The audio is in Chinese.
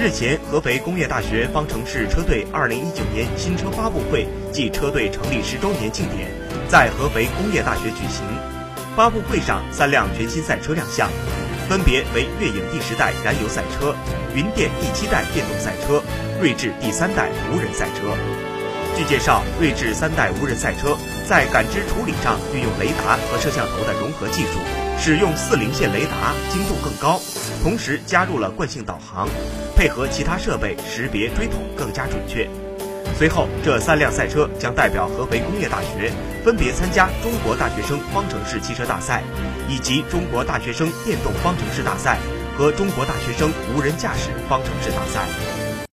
日前，合肥工业大学方程式车队2019年新车发布会暨车队成立十周年庆典在合肥工业大学举行。发布会上，三辆全新赛车亮相，分别为越影第十代燃油赛车、云电第七代电动赛车、锐志第三代无人赛车。据介绍，锐志三代无人赛车在感知处理上运用雷达和摄像头的融合技术，使用四零线雷达，精度更高，同时加入了惯性导航，配合其他设备识别追统更加准确。随后，这三辆赛车将代表合肥工业大学分别参加中国大学生方程式汽车大赛，以及中国大学生电动方程式大赛和中国大学生无人驾驶方程式大赛。